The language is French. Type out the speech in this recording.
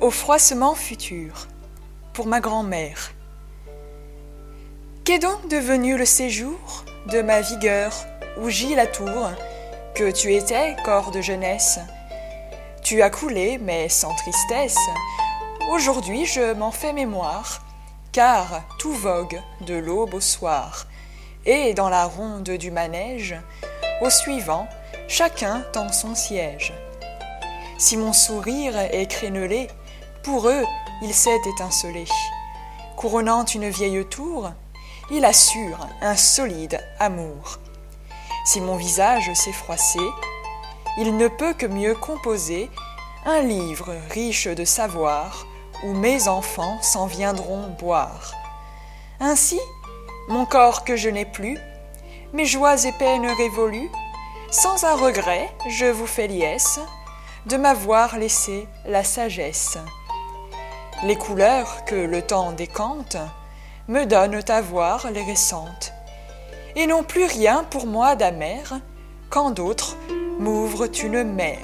Au froissement futur, pour ma grand-mère. Qu'est donc devenu le séjour de ma vigueur où gît la tour que tu étais, corps de jeunesse? Tu as coulé, mais sans tristesse. Aujourd'hui je m'en fais mémoire, car tout vogue de l'aube au soir, et dans la ronde du manège, au suivant, chacun tend son siège. Si mon sourire est crénelé, pour eux il s'est étincelé. Couronnant une vieille tour, il assure un solide amour. Si mon visage s'est froissé, il ne peut que mieux composer un livre riche de savoir où mes enfants s'en viendront boire. Ainsi, mon corps que je n'ai plus, mes joies et peines révolues, sans un regret, je vous fais liesse de m'avoir laissé la sagesse. Les couleurs que le temps décante me donnent à voir les récentes, et n'ont plus rien pour moi d'amer quand d'autres m'ouvrent une mer.